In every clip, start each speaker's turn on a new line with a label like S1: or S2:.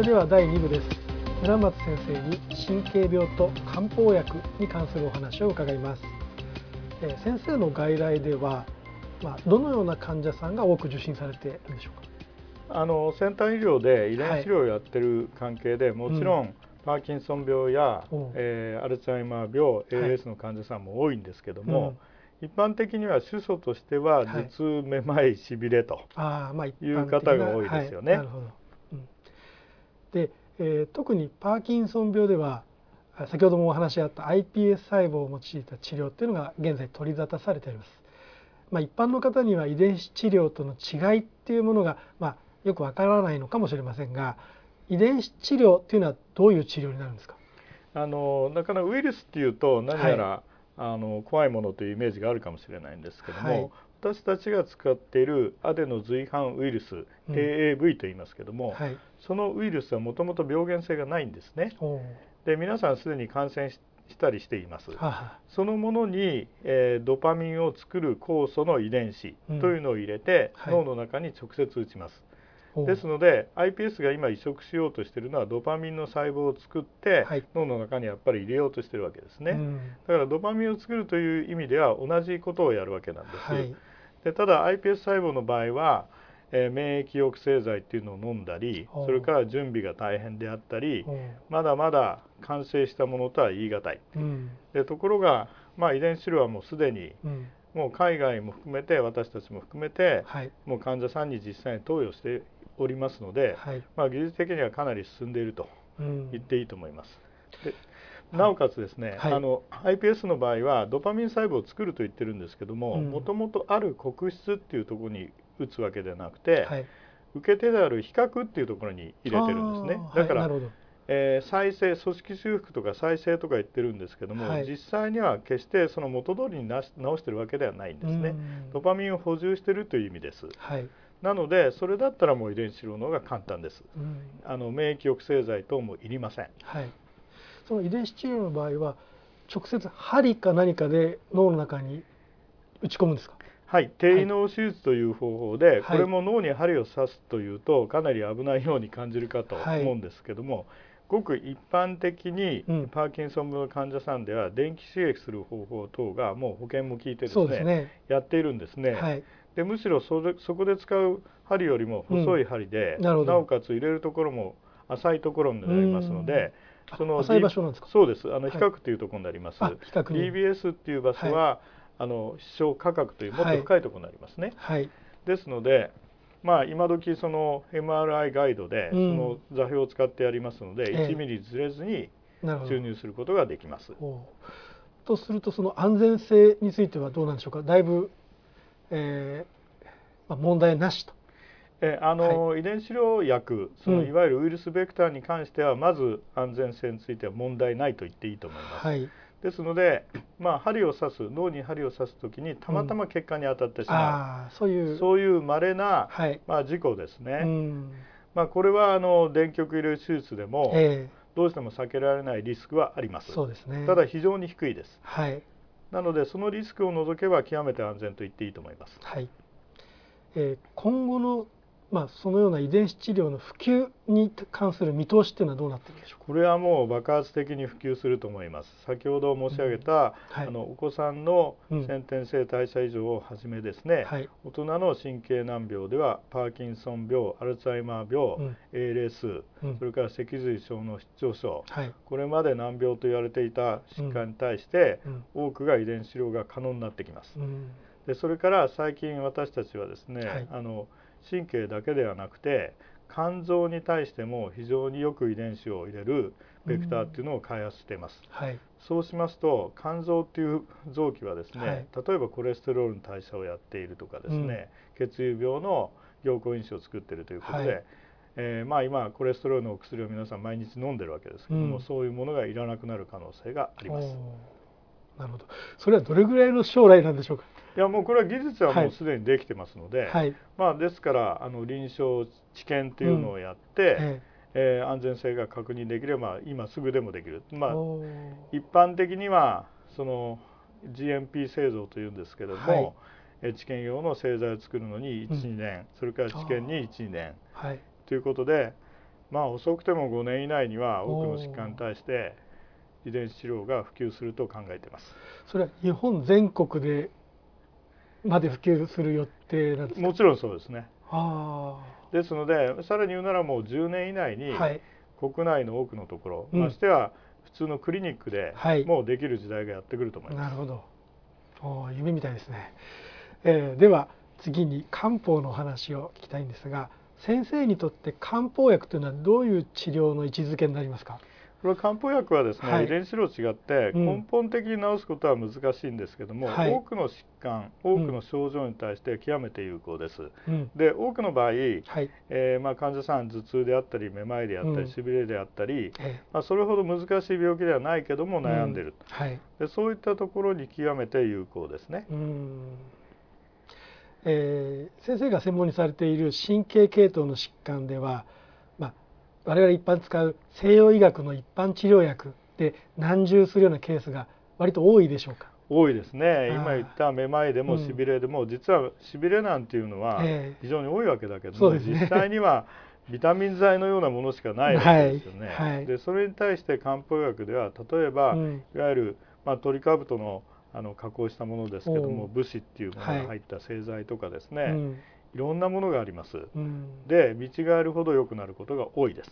S1: れでは第2部です。村松先生に神経病と漢方薬に関するお話を伺います。え先生の外来ではまあ、どのような患者さんが多く受診されているんでしょう
S2: か？あの先端医療で遺伝子治療をやってる関係で、はい、もちろん、パーキンソン病や、えー、アルツハイマー病 ALS の患者さんも多いんですけども、はいうん、一般的には主訴としては頭痛、はい、めまいしびれという方が多いですよね。はい。うん、
S1: で、えー、特にパーキンソン病では先ほどもお話しあった iPS 細胞を用いた治療っていうのが現在取り沙汰されています。まあ、一般の方には遺伝子治療との違いっていうものが、まあ、よくわからないのかもしれませんが遺伝子治療っていうのはどういう治療になるんですか？
S2: あのなかなかウイルスっていうと何やら、はい、あの怖いものというイメージがあるかもしれないんですけども、はい、私たちが使っているアデノ随伴ウイルス、うん、AAV と言いますけども、はい、そのウイルスはもともと病原性がないんですね。で皆さんすでに感染ししたりしています。はあ、そのものに、えー、ドパミンを作る酵素の遺伝子というのを入れて、うん、脳の中に直接打ちます。はい、ですので iPS が今移植しようとしているのはドパミンの細胞を作って、はい、脳の中にやっぱり入れようとしてるわけですね、うん、だからドパミンを作るという意味では同じことをやるわけなんです、はい、でただ iPS 細胞の場合はえー、免疫抑制剤っていうのを飲んだりそれから準備が大変であったりまだまだ完成したものとは言い難い、うん、でところが、まあ、遺伝子治療はもうすでに、うん、もう海外も含めて私たちも含めて、はい、もう患者さんに実際に投与しておりますので、はい、まあ、技術的にはかなり進んでいると言っていいと思います。でなおかつですね、はい、あの iPS の場合はドパミン細胞を作ると言ってるんですけどももともとある黒質っていうところに打つわけではなくて、はい、受け手である比較っていうところに入れてるんですね。だから、はい、えー、再生組織修復とか再生とか言ってるんですけども、はい、実際には決してその元通りに直してるわけではないんですね。ドパミンを補充してるという意味です。はいなのでそれだったらもう遺伝子治療の方が簡単です。うん、あの免疫抑制剤等もいりません。はい。
S1: その遺伝子治療の場合は直接針か何かで脳の中に打ち込むんですか？
S2: はい、低位脳手術という方法で、これも脳に針を刺すというとかなり危ないように感じるかと思うんですけども、ごく一般的にパーキンソン病の患者さんでは電気刺激する方法等がもう保険も効いてですね、ね、やっているんですね。はい、でむしろそれそこで使う針よりも細い針で、うん、なおかつ入れるところも浅いところになりますので。
S1: その浅い場所なんですか？
S2: そうです。あの比較というところになります。はい、DBS っていう場所は、はいあの視聴価格というもっと深いところになりますね。はい、ですので、まあ、今時その MRI ガイドでその座標を使ってやりますので、うん、1ミリずれずに注入することができます。
S1: とするとその安全性についてはどうなんでしょうか？だいぶ、えーまあ、問題なしと。
S2: えあの、はい、遺伝子療薬そのいわゆるウイルスベクターに関しては、まず安全性については問題ないと言っていいと思います。はい。ですので、まあ、針を刺す脳に針を刺す時にたまたま血管に当たってしまう、うん、そういうそういう稀な、はい、まあ、事故ですね、うん、まあ、これはあの電極入れる手術でも、えー、どうしても避けられないリスクはあります。そうです、ね、ただ非常に低いです、はい、なのでそのリスクを除けば極めて安全と言っていいと思います、はい。
S1: えー、今後のまあ、そのような遺伝子治療の普及に関する見通しっていうのはどうなってるでしょう
S2: これはもう爆発的に普及すると思います。先ほど申し上げた、うん。はい、あのお子さんの先天性代謝異常をはじめですね、うん大人の神経難病ではパーキンソン病アルツハイマー病、うん、ALS、それから脊髄症の失調症、はい、これまで難病と言われていた疾患に対して、多くが遺伝子治療が可能になってきます、でそれから最近私たちはですね、はい、あの神経だけではなくて肝臓に対しても非常によく遺伝子を入れるベクターっていうのを開発しています、はい、そうしますと肝臓っていう臓器はですね、はい、例えばコレステロールの代謝をやっているとかですね、うん、血友病の凝固因子を作っているということで、はい、えー、まあ今コレステロールのお薬を皆さん毎日飲んでるわけですけども、うん、そういうものがいらなくなる可能性があります。
S1: なるほど。それはどれぐらいの将来なんでしょうか？
S2: いやもうこれは技術はもうすでにできてますので、はい、まあ、ですからあの臨床治験っていうのをやって、うん、ええ。ー、安全性が確認できれば今すぐでもできる、まあ、一般的にはその GMP 製造というんですけれども、はい、治験用の製剤を作るのに12、うん、年それから治験に12年、はい、ということでまあ遅くても5年以内には多くの疾患に対して遺伝子治療が普及すると考えています。
S1: それは日本全国でまで普及する予定なんですか？
S2: もちろんそうですね。
S1: あ
S2: ですのでさらに言うならもう10年以内に国内の多くのところ、
S1: うん。
S2: ましては普通のクリニックで
S1: はい。
S2: もうできる時代がやってくると思います、
S1: なるほど。おー夢みたいですね、えーでは次に漢方のお話を聞きたいんですが先生にとって漢方薬というのはどういう治療の位置づけになりますか？
S2: これ漢方薬はですね、
S1: はい。
S2: 遺伝子治療違って
S1: うん。
S2: 根本的に治すことは難しいんですけども、
S1: はい。
S2: 多くの疾患多くの症状に対して極めて有効です、
S1: うん。
S2: で多くの場合、
S1: はい。
S2: えーまあ、患者さん頭痛であったりめまいであった
S1: うん。
S2: りしびれであったり、
S1: え
S2: まあ、それほど難しい病気ではないけども
S1: ー
S2: 悩んでる、
S1: うんはい。
S2: でそういったところに極めて有効ですね。
S1: うん。えー先生が専門にされている神経系統の疾患では、まあ、我々一般使う西洋医学の一般治療薬で難重するようなケースが割と多いでしょうか？
S2: 多いですね。
S1: ー
S2: 今言っためまいでも
S1: うん。
S2: しびれでも、実はしびれなんていうのは
S1: え
S2: 非常に多いわけだけども、
S1: そうですね。
S2: 実際にはビタミン剤のようなものしかないわけですよね、
S1: はい。はい。
S2: でそれに対して漢方薬では例えば、
S1: うん。
S2: いわゆる、まあ、トリカブトのあの加工したものですけども武士っていうものが入った製剤とかですね、
S1: うん
S2: いろんなものがあります。
S1: うん。
S2: で見違えるほど良くなることが多いです。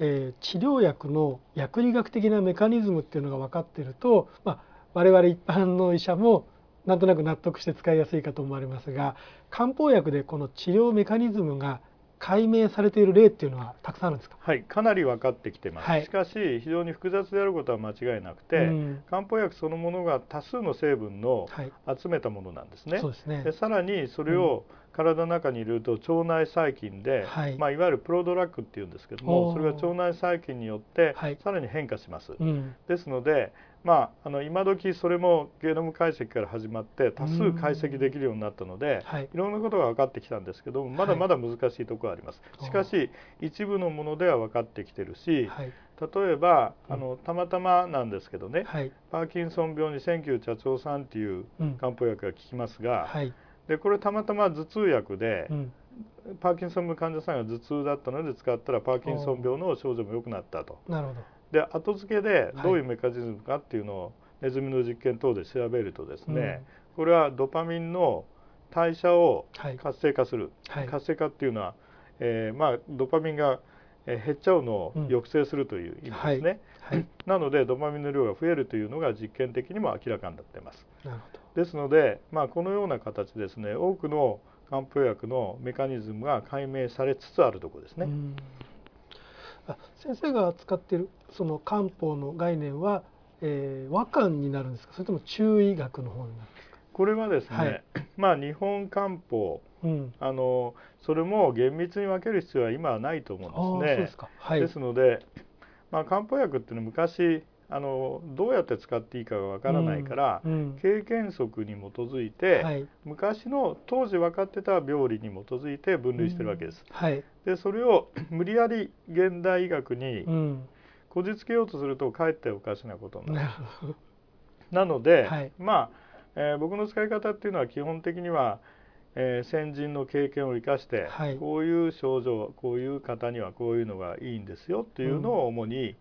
S1: えー治療薬の薬理学的なメカニズムっていうのが分かっていると、まあ、我々一般の医者もなんとなく納得して使いやすいかと思われますが漢方薬でこの治療メカニズムが解明されている例っていうのはたくさんあるんですか？
S2: はいかなり分かってきてます、
S1: はい。
S2: しかし非常に複雑であることは間違いなくて、
S1: うん。
S2: 漢方薬そのものが多数の成分の
S1: はい、
S2: 集めたものなんですね。
S1: そうですね。
S2: でさらにそれを体の中に入れると腸内細菌で、
S1: はい。
S2: いまあ、いわゆるプロドラッグっていうんですけどもそれが腸内細菌によって
S1: はい。
S2: さらに変化します、
S1: うん。
S2: ですので、まあ、あの今時それもゲノム解析から始まって多数解析できるようになったので、
S1: はい。
S2: いろんなことが分かってきたんですけどもまだまだ難しいところがあります、
S1: はい
S2: しかし一部のものでは分かってきてるし、
S1: はい。
S2: 例えば
S1: うん。
S2: あのたまたまなんですけどね、
S1: はい。
S2: パーキンソン病に千休茶長酸っていう
S1: うん。
S2: 漢方薬が効きますが、
S1: はい。
S2: でこれたまたま頭痛薬で、
S1: うん。
S2: パーキンソン病患者さんが頭痛だったので使ったらパーキンソン病の症状も良くなったと。
S1: なるほど
S2: で後付けで
S1: はい。
S2: どういうメカニズムかっていうのをネズミの実験等で調べるとですね、これはドパミンの代謝を
S1: はい。
S2: 活性化する、
S1: はい。
S2: 活性化っていうのは、えーまあ、ドパミンがえー減っちゃうのを
S1: うん。
S2: 抑制するという意味ですね、
S1: はい。
S2: なのでドパミンの量が増えるというのが実験的にも明らかになっています。
S1: なるほ
S2: ですので、まあ、このような形ですね多くの漢方薬のメカニズムが解明されつつあるところですね、
S1: どうん。あ先生が使っているその漢方の概念は、えー和漢になるんですか？それとも中医学の方になるんですか？
S2: これはですね、
S1: はい。
S2: まあ日本漢方
S1: うん。
S2: あのそれも厳密に分ける必要は今はないと思うんですね。
S1: そうです。か。はい。
S2: ですので、まあ、漢方薬っていうのは昔あのどうやって使っていいかがわからないから、
S1: うんうん。
S2: 経験則に基づいて、
S1: はい。
S2: 昔の当時分かってた病理に基づいて分類してるわけです。
S1: はい。
S2: でそれを 無理やり現代医学に
S1: うん。
S2: こじつけようとするとかえっておかしなことになる。
S1: な
S2: ので、
S1: はい。
S2: まあ、えー僕の使い方っていうのは基本的には、えー先人の経験を生かして、
S1: はい。
S2: こういう症状こういう方にはこういうのがいいんですよっていうのを主に、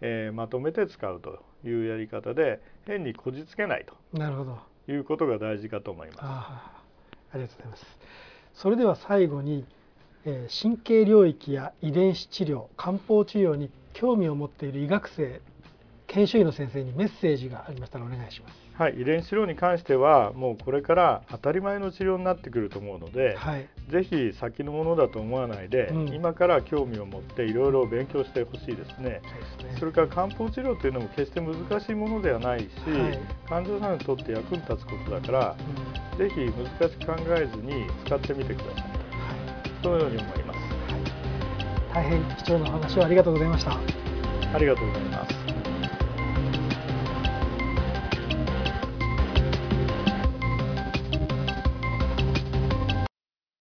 S2: えーまとめて使うというやり方で変にこじつけない
S1: なるほど
S2: ということが大事かと思います。
S1: ああありがとうございますそれでは最後に、えー神経領域や遺伝子治療漢方治療に興味を持っている医学生研修医の先生にメッセージがありましたらお願いします。
S2: はい、遺伝子治療に関してはもうこれから当たり前の治療になってくると思うので、
S1: はい。
S2: ぜひ先のものだと思わないで、
S1: うん。
S2: 今から興味を持っていろいろ勉強してほしいですね。
S1: そね。
S2: それから漢方治療というのも決して難しいものではないし、
S1: はい。
S2: 患者さんにとって役に立つことだから、
S1: うん。
S2: ぜひ難しく考えずに使ってみてください。そのように思います。
S1: 大変貴重なお話をありがとうございました。
S2: ありがとうございます。